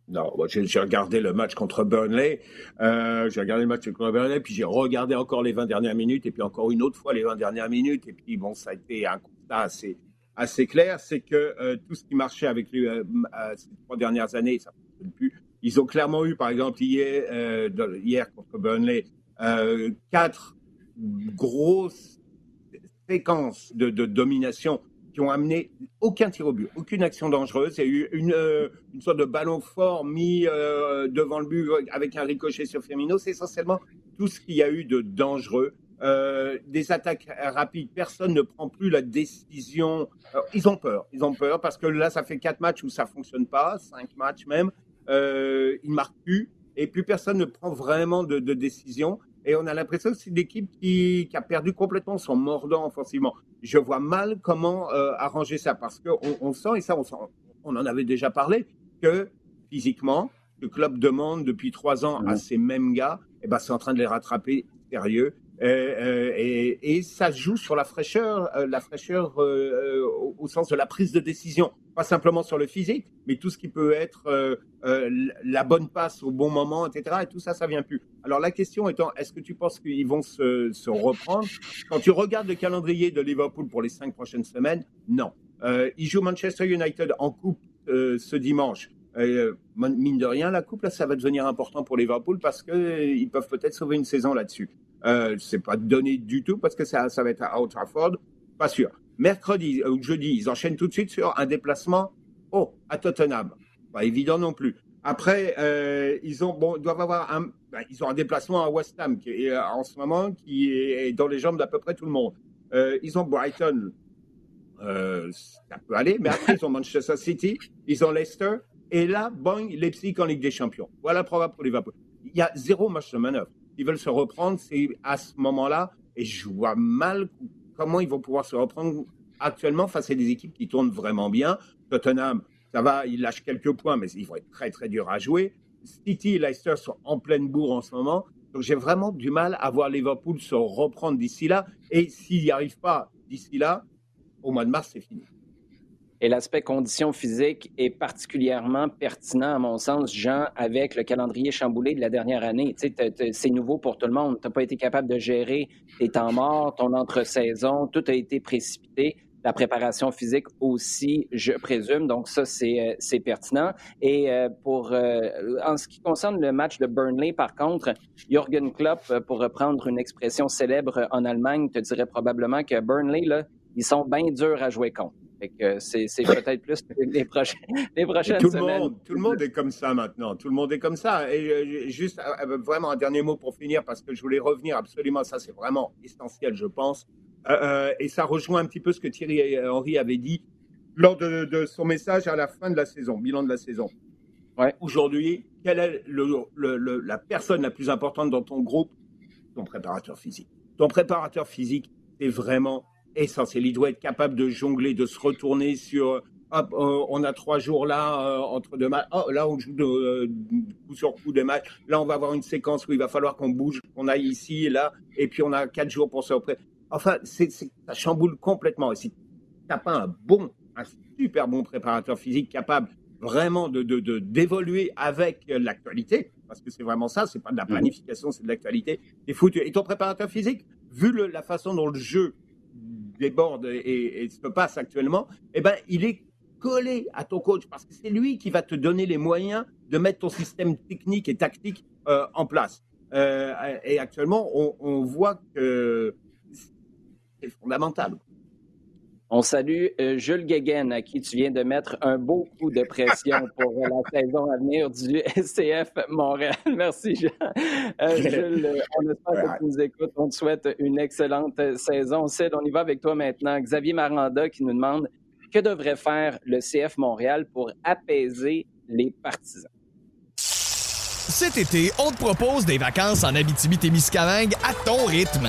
Non, j'ai regardé le match contre Burnley. Euh, j'ai regardé le match contre Burnley, puis j'ai regardé encore les 20 dernières minutes, et puis encore une autre fois les 20 dernières minutes. Et puis, bon, ça a été un constat assez, clair c'est que euh, tout ce qui marchait avec lui euh, ces trois dernières années, ça ne fonctionne plus. Ils ont clairement eu, par exemple, hier contre Burnley, euh, quatre grosses séquences de, domination qui ont amené aucun tir au but, aucune action dangereuse. Il y a eu une, euh, sorte de ballon fort mis euh, devant le but avec un ricochet sur Firmino. C'est essentiellement tout ce qu'il y a eu de dangereux. des attaques rapides, personne ne prend plus la décision. ils ont peur, ils ont peur parce que là, ça fait quatre matchs où ça fonctionne pas, cinq matchs même. ils marquent plus et plus personne ne prend vraiment de, de décision. Et on a l'impression que c'est une équipe qui, qui, a perdu complètement son mordant offensivement. Je vois mal comment euh, arranger ça parce qu'on on sent, et ça on, on en avait déjà parlé, que physiquement, le club demande depuis trois ans à ces mêmes gars, et eh ben c'est en train de les rattraper sérieux. Euh, euh, et, ça joue sur la fraîcheur, euh, la fraîcheur au, sens de la prise de décision, pas simplement sur le physique, mais tout ce qui peut être la bonne passe au bon moment, etc. Et tout ça, ça vient plus. Alors la question étant, est-ce que tu penses qu'ils vont se, reprendre? Quand tu regardes le calendrier de Liverpool pour les cinq prochaines semaines, non. ils jouent Manchester United en coupe ce dimanche. mine de rien, la coupe, là, ça va devenir important pour Liverpool parce qu'ils peuvent peut-être sauver une saison là-dessus. Euh, c'est pas donné du tout parce que ça, ça va être à Old Trafford, pas sûr. Mercredi ou jeudi, ils enchaînent tout de suite sur un déplacement à Tottenham. Pas évident non plus. Après, euh, ils ont, bon, doivent avoir un, ben, ils ont un déplacement à West Ham qui est, en ce moment qui est dans les jambes d'à peu près tout le monde. Euh, ils ont Brighton, euh, ça peut aller, mais après ils ont Manchester City, ils ont Leicester, et là, bang, Leipzig en Ligue des Champions. Voilà probable pour Liverpool. Il y a zéro match de manœuvre. Ils veulent se reprendre, c'est à ce moment-là, et je vois mal comment ils vont pouvoir se reprendre actuellement face à des équipes qui tournent vraiment bien. Tottenham, ça va, ils lâchent quelques points, mais ils vont être très très durs à jouer. City et Leicester sont en pleine bourre en ce moment. Donc j'ai vraiment du mal à voir Liverpool se reprendre d'ici là. Et s'il n'y arrive pas d'ici là, au mois de mars, c'est fini. Et l'aspect condition physique est particulièrement pertinent, à mon sens, Jean, avec le calendrier chamboulé de la dernière année. c'est nouveau pour tout le monde. Tu n'as pas été capable de gérer tes temps morts, ton entre-saison, tout a été précipité. La préparation physique aussi, je présume. Donc, ça, c'est euh, pertinent. Et euh, pour, euh, en ce qui concerne le match de Burnley, par contre, Jürgen Klopp, pour reprendre une expression célèbre en Allemagne, te dirait probablement que Burnley, là, ils sont bien durs à jouer contre. C'est peut-être plus les, prochaines, les prochaines tout le Monde, tout le monde est comme ça maintenant. Tout le monde est comme ça. Et euh, juste euh, euh, vraiment un dernier mot pour finir, parce que je voulais revenir absolument, ça c'est vraiment essentiel, je pense. et ça rejoint un petit peu ce que Thierry Henry avait dit lors de, son message à la fin de la saison, bilan de la saison. Ouais. Aujourd'hui, quelle est le, la personne la plus importante dans ton groupe? Ton préparateur physique. Ton préparateur physique, c'est vraiment essentiel. Il doit être capable de jongler, de se retourner sur. Hop, euh, on a trois jours là euh, entre deux matchs. Oh, là, on joue de, euh, coup sur coup des matchs. Là, on va avoir une séquence où il va falloir qu'on bouge, qu'on aille ici et là. Et puis, on a quatre jours pour se reprendre. Enfin, c'est, ça chamboule complètement. Et si tu n'as pas un bon, un super bon préparateur physique capable vraiment de, de, d'évoluer avec l'actualité, parce que c'est vraiment ça, c'est pas de la mmh. planification, c'est de l'actualité, t'es foutu. Et ton préparateur physique, vu la façon dont le jeu déborde et, se passe actuellement, eh ben, il est collé à ton coach parce que c'est lui qui va te donner les moyens de mettre ton système technique et tactique euh, en place. Euh, et actuellement, on voit que c'est fondamental. On salue euh, Jules Guéguen, à qui tu viens de mettre un beau coup de pression pour euh, la saison à venir du SCF Montréal. Merci, Jean. Euh, Jules, on espère que tu nous écoutes. On te souhaite une excellente saison. Sid, on y va avec toi maintenant. Xavier Maranda qui nous demande que devrait faire le CF Montréal pour apaiser les partisans? Cet été, on te propose des vacances en Abitibi-Témiscamingue à ton rythme.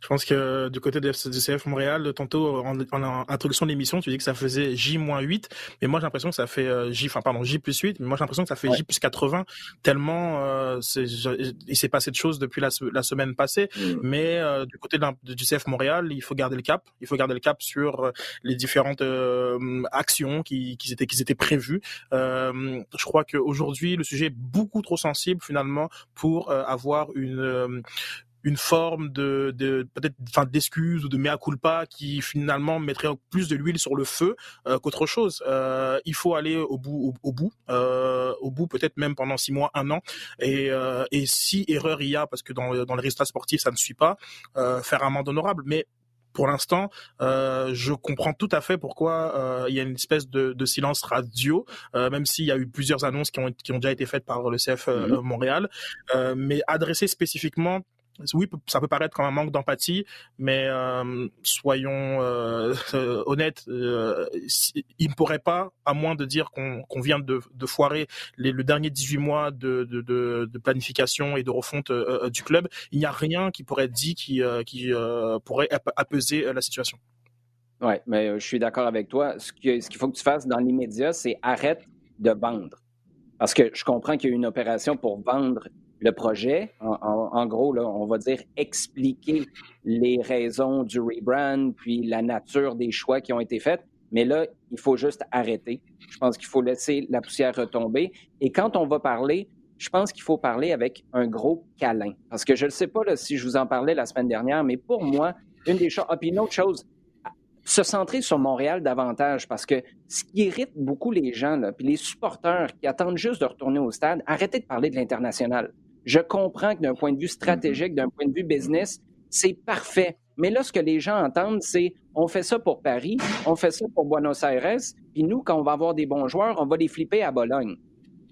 Je pense que du côté du CF Montréal, tantôt en, introduction de l'émission, tu dis que ça faisait J-8, mais moi j'ai l'impression que ça fait euh, J, enfin pardon, J plus 8, mais moi j'ai l'impression que ça fait J plus 80, tellement euh, il s'est passé de choses depuis la, semaine passée, mmh. mais euh, du côté du CF Montréal, il faut garder le cap, il faut garder le cap sur les différentes actions qui, qui, étaient, qui étaient prévues. je crois qu'aujourd'hui, le sujet est beaucoup trop sensible finalement pour avoir une une forme de, de peut-être enfin d'excuse ou de mea culpa qui finalement mettrait plus de l'huile sur le feu euh, qu'autre chose. Euh, il faut aller au bout, au, bout, euh, au bout peut-être même pendant six mois, un an. Et, et si erreur il y a, parce que dans, dans les résultats sportifs ça ne suit pas, faire un amende honorable. Mais pour l'instant, euh, je comprends tout à fait pourquoi euh, il y a une espèce de, de silence radio, euh, même s'il y a eu plusieurs annonces qui ont, qui ont déjà été faites par le CF mmh Montréal, mais adressées spécifiquement oui, ça peut paraître comme un manque d'empathie, mais euh, soyons euh, honnêtes, euh, il ne pourrait pas, à moins de dire qu'on vient de, foirer le dernier 18 mois de, planification et de refonte du club, il n'y a rien qui pourrait être dit qui, pourrait apaiser la situation. Oui, mais je suis d'accord avec toi. Ce qu'il ce qu'il faut que tu fasses dans l'immédiat, c'est arrête de vendre. Parce que je comprends qu'il y a une opération pour vendre le projet. En, gros, on va dire expliquer les raisons du rebrand, puis la nature des choix qui ont été faits. Mais là, il faut juste arrêter. Je pense qu'il faut laisser la poussière retomber. Et quand on va parler je pense qu'il faut parler avec un gros câlin. Parce que je ne sais pas si je vous en parlais la semaine dernière, mais pour moi, une des choses. Ah, puis une autre chose, se centrer sur Montréal davantage parce que ce qui irrite beaucoup les gens, là, puis les supporters qui attendent juste de retourner au stade, arrêtez de parler de l'international. Je comprends que d'un point de vue stratégique, d'un point de vue business, c'est parfait. Mais là, ce que les gens entendent, c'est on fait ça pour Paris, on fait ça pour Buenos Aires, puis nous, quand on va avoir des bons joueurs, on va les flipper à Bologne.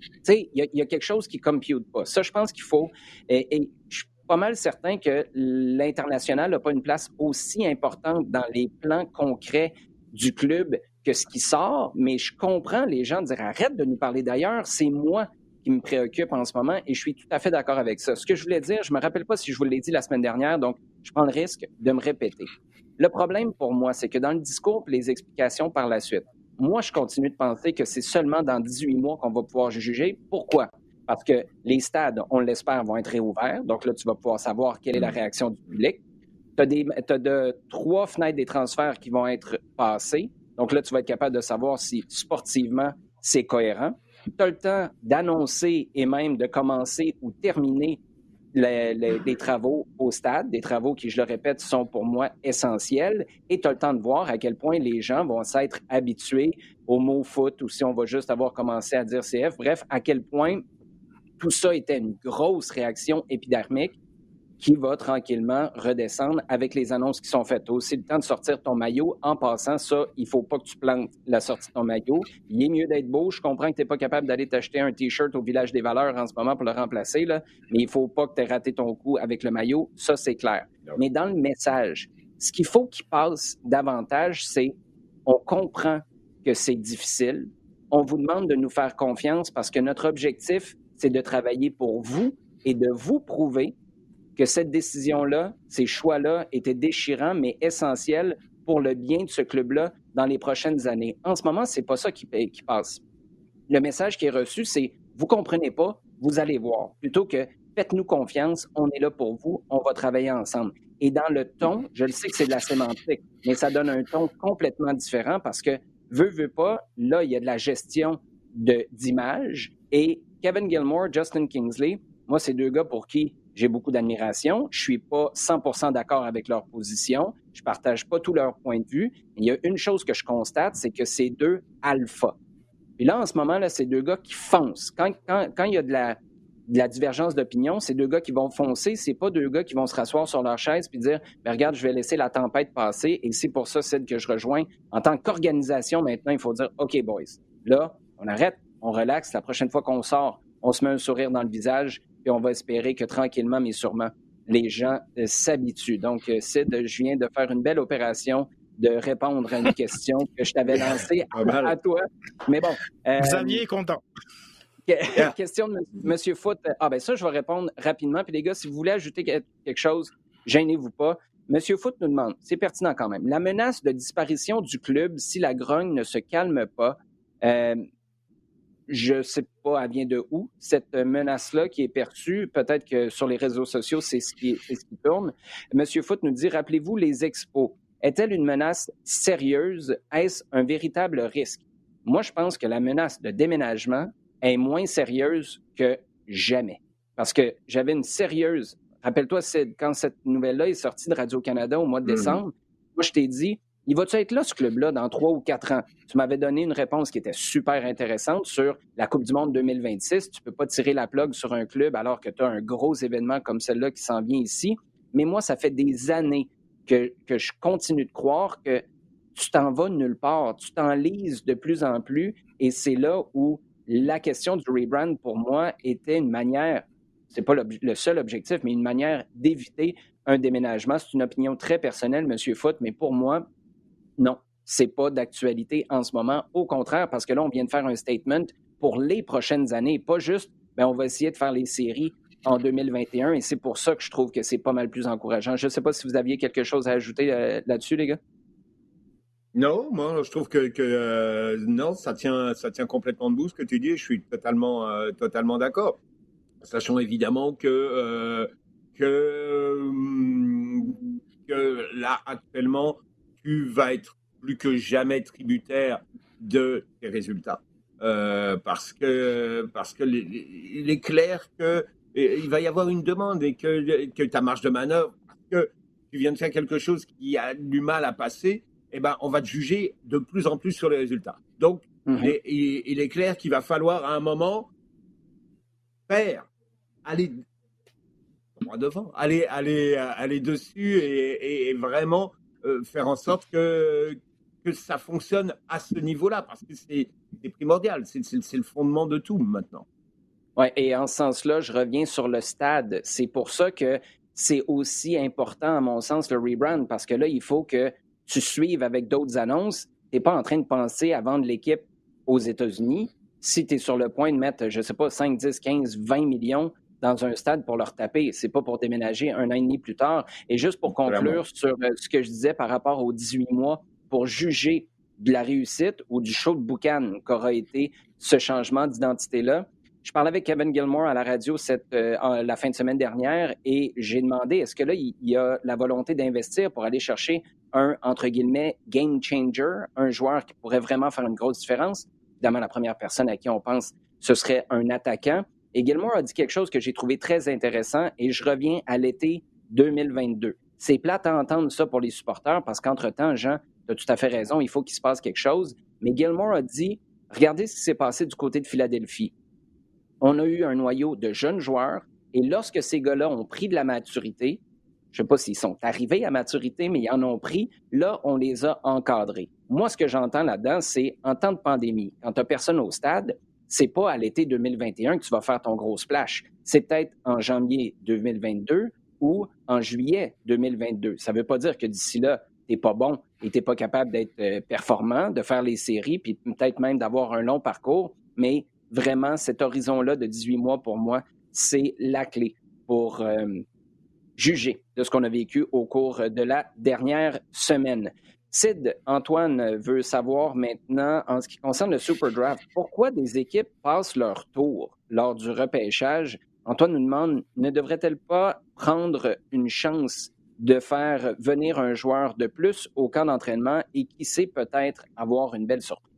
Tu sais, il y, a quelque chose qui ne compute pas. Ça, je pense qu'il faut. Et, je suis pas mal certain que l'international n'a pas une place aussi importante dans les plans concrets du club que ce qui sort, mais je comprends les gens dire arrête de nous parler d'ailleurs, c'est moi qui me préoccupe en ce moment et je suis tout à fait d'accord avec ça. Ce que je voulais dire, je me rappelle pas si je vous l'ai dit la semaine dernière, donc je prends le risque de me répéter. Le problème pour moi, c'est que dans le discours et les explications par la suite, moi, je continue de penser que c'est seulement dans 18 mois qu'on va pouvoir juger. Pourquoi? Parce que les stades, on l'espère, vont être réouverts. Donc là, tu vas pouvoir savoir quelle est la réaction du public. Tu as, de, trois fenêtres des transferts qui vont être passées. Donc là, tu vas être capable de savoir si sportivement, c'est cohérent. Tu as le temps d'annoncer et même de commencer ou terminer les, travaux au stade, des travaux qui, je le répète, sont pour moi essentiels. Et tu as le temps de voir à quel point les gens vont s'être habitués au mot foot ou si on va juste avoir commencé à dire CF. Bref, à quel point tout ça était une grosse réaction épidermique qui va tranquillement redescendre avec les annonces qui sont faites. Aussi, le temps de sortir ton maillot. En passant, ça, il faut pas que tu plantes la sortie de ton maillot. Il est mieux d'être beau. Je comprends que tu n'es pas capable d'aller t'acheter un T-shirt au Village des Valeurs en ce moment pour le remplacer, là, mais il faut pas que tu aies raté ton coup avec le maillot. Ça, c'est clair. Mais dans le message, ce qu'il faut qu'il passe davantage, c'est on comprend que c'est difficile. On vous demande de nous faire confiance parce que notre objectif, c'est de travailler pour vous et de vous prouver que cette décision-là, ces choix-là étaient déchirants, mais essentiels pour le bien de ce club-là dans les prochaines années. En ce moment, c'est pas ça qui, qui passe. Le message qui est reçu, c'est vous comprenez pas, vous allez voir. Plutôt que faites-nous confiance, on est là pour vous, on va travailler ensemble. Et dans le ton, je le sais que c'est de la sémantique, mais ça donne un ton complètement différent parce que, veut, veut pas, là, il y a de la gestion d'image. Et Kevin Gilmore, Justin Kingsley, moi, c'est deux gars pour qui j'ai beaucoup d'admiration. Je suis pas 100% d'accord avec leur position. Je partage pas tous leurs points de vue. il y a une chose que je constate, c'est que c'est deux alpha. Puis là, en ce moment, là, c'est deux gars qui foncent. Quand, quand, il y a de la, de la divergence d'opinion, c'est deux gars qui vont foncer. C'est pas deux gars qui vont se rasseoir sur leur chaise puis dire, ben, regarde, je vais laisser la tempête passer. Et c'est pour ça, celle que je rejoins. En tant qu'organisation, maintenant, il faut dire, OK, boys, là, on arrête, on relaxe. La prochaine fois qu'on sort, on se met un sourire dans le visage puis on va espérer que tranquillement, mais sûrement, les gens euh, s'habituent. Donc, euh, Sid, je viens de faire une belle opération de répondre à une question que je t'avais lancée à, toi. Mais bon. Euh, Xavier est content. question de M. Foot. Ah, ben ça, je vais répondre rapidement. Puis les gars, si vous voulez ajouter quelque chose, gênez-vous pas. Monsieur Foot nous demande, c'est pertinent quand même, la menace de disparition du club si la grogne ne se calme pas. Euh, je ne sais pas, elle vient de où, cette menace-là qui est perçue. Peut-être que sur les réseaux sociaux, c'est ce, qui, ce qui tourne. Monsieur Foot nous dit, rappelez-vous les expos. Est-elle une menace sérieuse? Est-ce un véritable risque? Moi, je pense que la menace de déménagement est moins sérieuse que jamais. Parce que j'avais une sérieuse... Rappelle-toi, quand cette nouvelle-là est sortie de Radio-Canada au mois de mm-hmm. décembre, moi, je t'ai dit, il va-tu être là, ce club-là, dans trois ou quatre ans? Tu m'avais donné une réponse qui était super intéressante sur la Coupe du Monde 2026. Tu ne peux pas tirer la plug sur un club alors que tu as un gros événement comme celle-là qui s'en vient ici. Mais moi, ça fait des années que, je continue de croire que tu t'en vas nulle part. Tu t'enlises de plus en plus. Et c'est là où la question du rebrand, pour moi, était une manière, c'est pas le seul objectif, mais une manière d'éviter un déménagement. C'est une opinion très personnelle, Monsieur Foot, mais pour moi, non, c'est pas d'actualité en ce moment. Au contraire, parce que là, on vient de faire un statement pour les prochaines années, pas juste, ben, on va essayer de faire les séries en 2021 et c'est pour ça que je trouve que c'est pas mal plus encourageant. Je ne sais pas si vous aviez quelque chose à ajouter euh, là-dessus, les gars. Non, moi je trouve que, euh, non, ça tient, ça tient complètement debout ce que tu dis. Je suis totalement, euh, totalement d'accord. Sachant évidemment que, que, hum, que là actuellement, tu vas être plus que jamais tributaire de tes résultats. parce que parce que il est clair que il va y avoir une demande et que, que ta marge de manœuvre, parce que tu viens de faire quelque chose qui a du mal à passer, eh ben, on va te juger de plus en plus sur les résultats. Donc, mhm. il, est, clair qu'il va falloir à un moment faire, aller devant, aller, aller, aller dessus et, vraiment euh, faire en sorte que, que ça fonctionne à ce niveau-là, parce que c'est primordial, c'est le fondement de tout maintenant. Oui, et en ce sens-là, je reviens sur le stade. C'est pour ça que c'est aussi important, à mon sens, le rebrand, parce que là, il faut que tu suives avec d'autres annonces. Tu n'es pas en train de penser à vendre l'équipe aux États-Unis. Si tu es sur le point de mettre, je ne sais pas, 5, 10, 15, 20 millions dans un stade pour leur taper, c'est pas pour déménager un an et demi plus tard. Et juste pour conclure sur euh, ce que je disais par rapport aux 18 mois, pour juger de la réussite ou du show de boucan qu'aura été ce changement d'identité-là, je parlais avec Kevin Gilmore à la radio cette, euh, la fin de semaine dernière et j'ai demandé est-ce que là, il y a la volonté d'investir pour aller chercher un, entre guillemets, game changer, un joueur qui pourrait vraiment faire une grosse différence? Évidemment, la première personne à qui on pense, ce serait un attaquant. Et Gilmore a dit quelque chose que j'ai trouvé très intéressant et je reviens à l'été 2022. C'est plate à entendre ça pour les supporters parce qu'entre-temps, Jean, tu as tout à fait raison, il faut qu'il se passe quelque chose. Mais Gilmore a dit, regardez ce qui s'est passé du côté de Philadelphie on a eu un noyau de jeunes joueurs et lorsque ces gars-là ont pris de la maturité, je ne sais pas s'ils sont arrivés à maturité, mais ils en ont pris, là, on les a encadrés. Moi, ce que j'entends là-dedans, c'est en temps de pandémie, quand tu n'as personne au stade, c'est pas à l'été 2021 que tu vas faire ton gros splash. C'est peut-être en janvier 2022 ou en juillet 2022. Ça ne veut pas dire que d'ici là, tu n'es pas bon et tu n'es pas capable d'être euh, performant, de faire les séries, puis peut-être même d'avoir un long parcours, mais vraiment, cet horizon-là de 18 mois, pour moi, c'est la clé pour euh, juger de ce qu'on a vécu au cours de la dernière semaine. Sid, Antoine veut savoir maintenant, en ce qui concerne le Super Draft, pourquoi des équipes passent leur tour lors du repêchage? Antoine nous demande, ne devrait-elle pas prendre une chance de faire venir un joueur de plus au camp d'entraînement et qui sait peut-être avoir une belle surprise?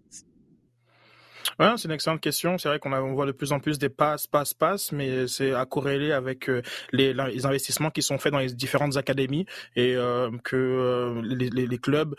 Ouais, c'est une excellente question. C'est vrai qu'on on voit de plus en plus des passes, passes, passes, mais c'est à corréler avec euh, les, les, investissements qui sont faits dans les différentes académies et euh, que euh, les, les, clubs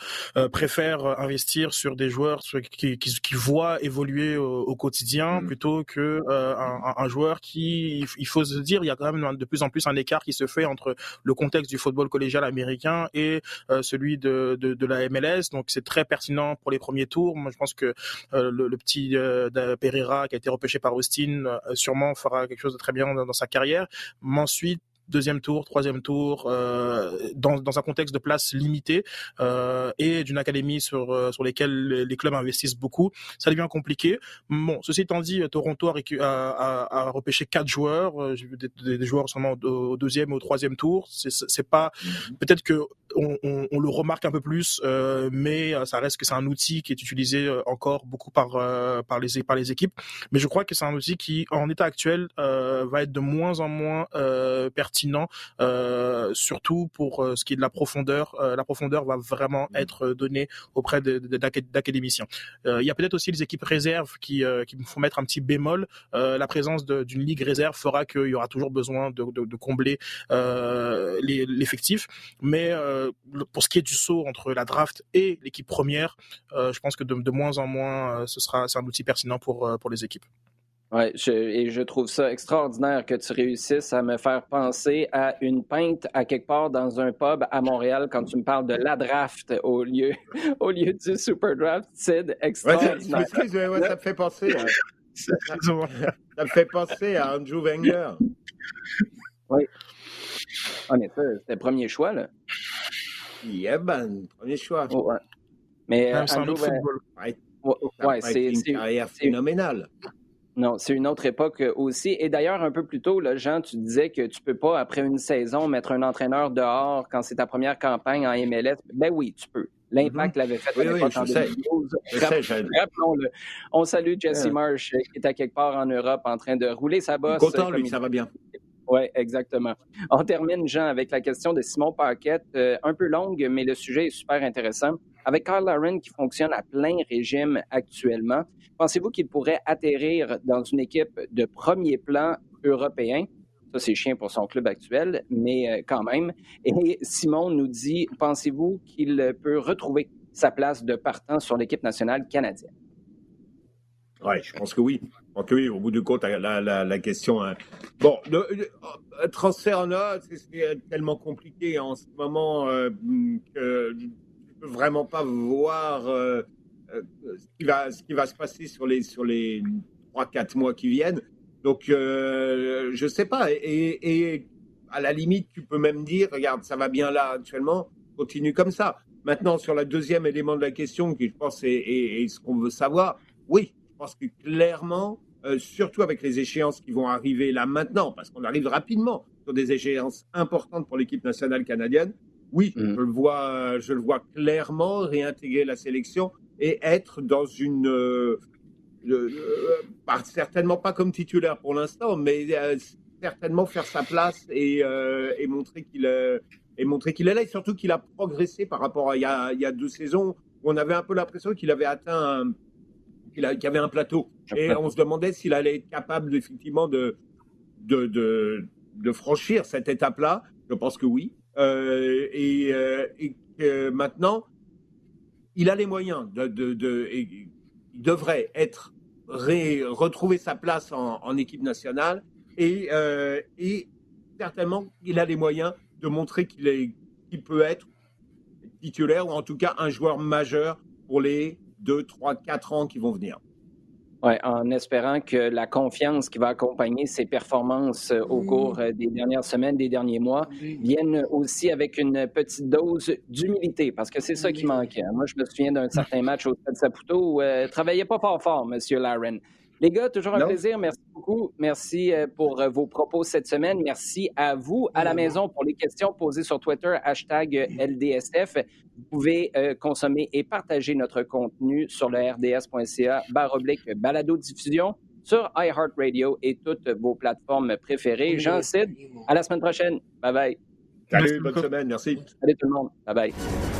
préfèrent investir sur des joueurs qui, qui, qui voient évoluer au, quotidien mmh. plutôt que un, un, joueur qui, il faut se dire, il y a quand même de plus en plus un écart qui se fait entre le contexte du football collégial américain et celui de, de, de, la MLS. Donc c'est très pertinent pour les premiers tours. Moi, je pense que le, le, petit de Pereira qui a été repêché par Austin euh, sûrement fera quelque chose de très bien dans, dans sa carrière. Mais ensuite, deuxième tour, troisième tour, euh, dans, dans un contexte de place limitée euh, et d'une académie sur euh, sur lesquelles les clubs investissent beaucoup, ça devient compliqué. Bon, ceci étant dit, Toronto a, a, a repêché quatre joueurs. Euh, j'ai vu des, des, joueurs seulement au, deuxième ou au troisième tour. C'est pas mhm. peut-être que on, on, on, le remarque un peu plus, euh, mais ça reste que c'est un outil qui est utilisé encore beaucoup par par les par les équipes. Mais je crois que c'est un outil qui, en état actuel, va être de moins en moins pertinent euh, surtout pour euh, ce qui est de la profondeur. Euh, la profondeur va vraiment mmh. être donnée auprès d'académiciens. Il y a peut-être aussi les équipes réserves qui, qui me font mettre un petit bémol. la présence d'une ligue réserve fera qu'il y aura toujours besoin de, de, combler l'effectif. Mais pour ce qui est du saut entre la draft et l'équipe première, je pense que de, de moins en moins, ce sera c'est un outil pertinent pour, pour les équipes. Oui, et je trouve ça extraordinaire que tu réussisses à me faire penser à une pinte à quelque part dans un pub à Montréal quand tu me parles de la draft au lieu, au lieu du super draft. C'est extraordinaire. Ouais, ouais, ça me fait penser à... ça, me fait penser à Andrew Wenger. Oui. En effet, c'était le premier choix, là. Yeah, ben, premier choix. Oh, ouais. Mais Andrew, football. Ouais, c'est une carrière phénoménale. Non, c'est une autre époque euh, aussi. Et d'ailleurs, un peu plus tôt, là, Jean, tu disais que tu peux pas, après une saison, mettre un entraîneur dehors quand c'est ta première campagne en MLS. Ben oui, tu peux. L'impact mm-hmm. l'avait fait à l'époque en 2012. Rappelons-le. On salue Jesse Marsh, euh, qui est à quelque part en Europe en train de rouler sa bosse. Content, lui, ça va bien. Oui, exactement. On termine, Jean, avec la question de Simon Paquette, euh, un peu longue, mais le sujet est super intéressant. Avec Kyle Laren qui fonctionne à plein régime actuellement, pensez-vous qu'il pourrait atterrir dans une équipe de premier plan européen? Ça, c'est chien pour son club actuel, mais euh, quand même. Et Simon nous dit, pensez-vous qu'il peut retrouver sa place de partant sur l'équipe nationale canadienne? Oui, je pense que oui. Donc oui, au bout du compte, la, question. Hein. Bon, le, transfert en a, c'est tellement compliqué en ce moment euh, que peux vraiment pas voir euh, euh, ce, qui va, ce qui va se passer sur les, sur les 3-4 mois qui viennent. Donc, euh, je sais pas. Et, à la limite, tu peux même dire, regarde, ça va bien là actuellement, continue comme ça. Maintenant, sur le deuxième élément de la question, qui je pense est ce qu'on veut savoir, oui, je pense que clairement, euh, surtout avec les échéances qui vont arriver là maintenant, parce qu'on arrive rapidement sur des échéances importantes pour l'équipe nationale canadienne, oui, mmh. je, le vois, je le vois clairement réintégrer la sélection et être dans une... Euh, euh, certainement pas comme titulaire pour l'instant, mais euh, certainement faire sa place et, euh, et montrer qu'il et montrer qu'il est là et surtout qu'il a progressé par rapport à il y a, il y a deux saisons où on avait un peu l'impression qu'il avait atteint un, qu'il, a, avait un plateau et on se demandait s'il allait être capable effectivement de de, de, de franchir cette étape-là. Je pense que oui. Euh, et, que maintenant, il a les moyens de, de, de et, il devrait être retrouver sa place en, équipe nationale et, euh, et, certainement il a les moyens de montrer qu'il peut être titulaire ou en tout cas un joueur majeur pour les 2, 3, 4 ans qui vont venir. Oui, en espérant que la confiance qui va accompagner ses performances euh, au cours euh, des dernières semaines, des derniers mois, vienne aussi avec une petite dose d'humilité, parce que c'est ça qui manquait. Moi, je me souviens d'un certain match au Stade Saputo où euh, travaillait pas fort fort, M. Laren. Les gars, toujours un plaisir. Merci beaucoup. Merci euh, pour euh, vos propos cette semaine. Merci à vous à la maison pour les questions posées sur Twitter, hashtag LDSF. Vous pouvez euh, consommer et partager notre contenu sur le rds.ca barre oblique balado diffusion sur iHeartRadio et toutes vos plateformes préférées. Jean Cid, à la semaine prochaine. Bye bye. Salut, bonne semaine. Merci. Salut tout le monde. Bye bye.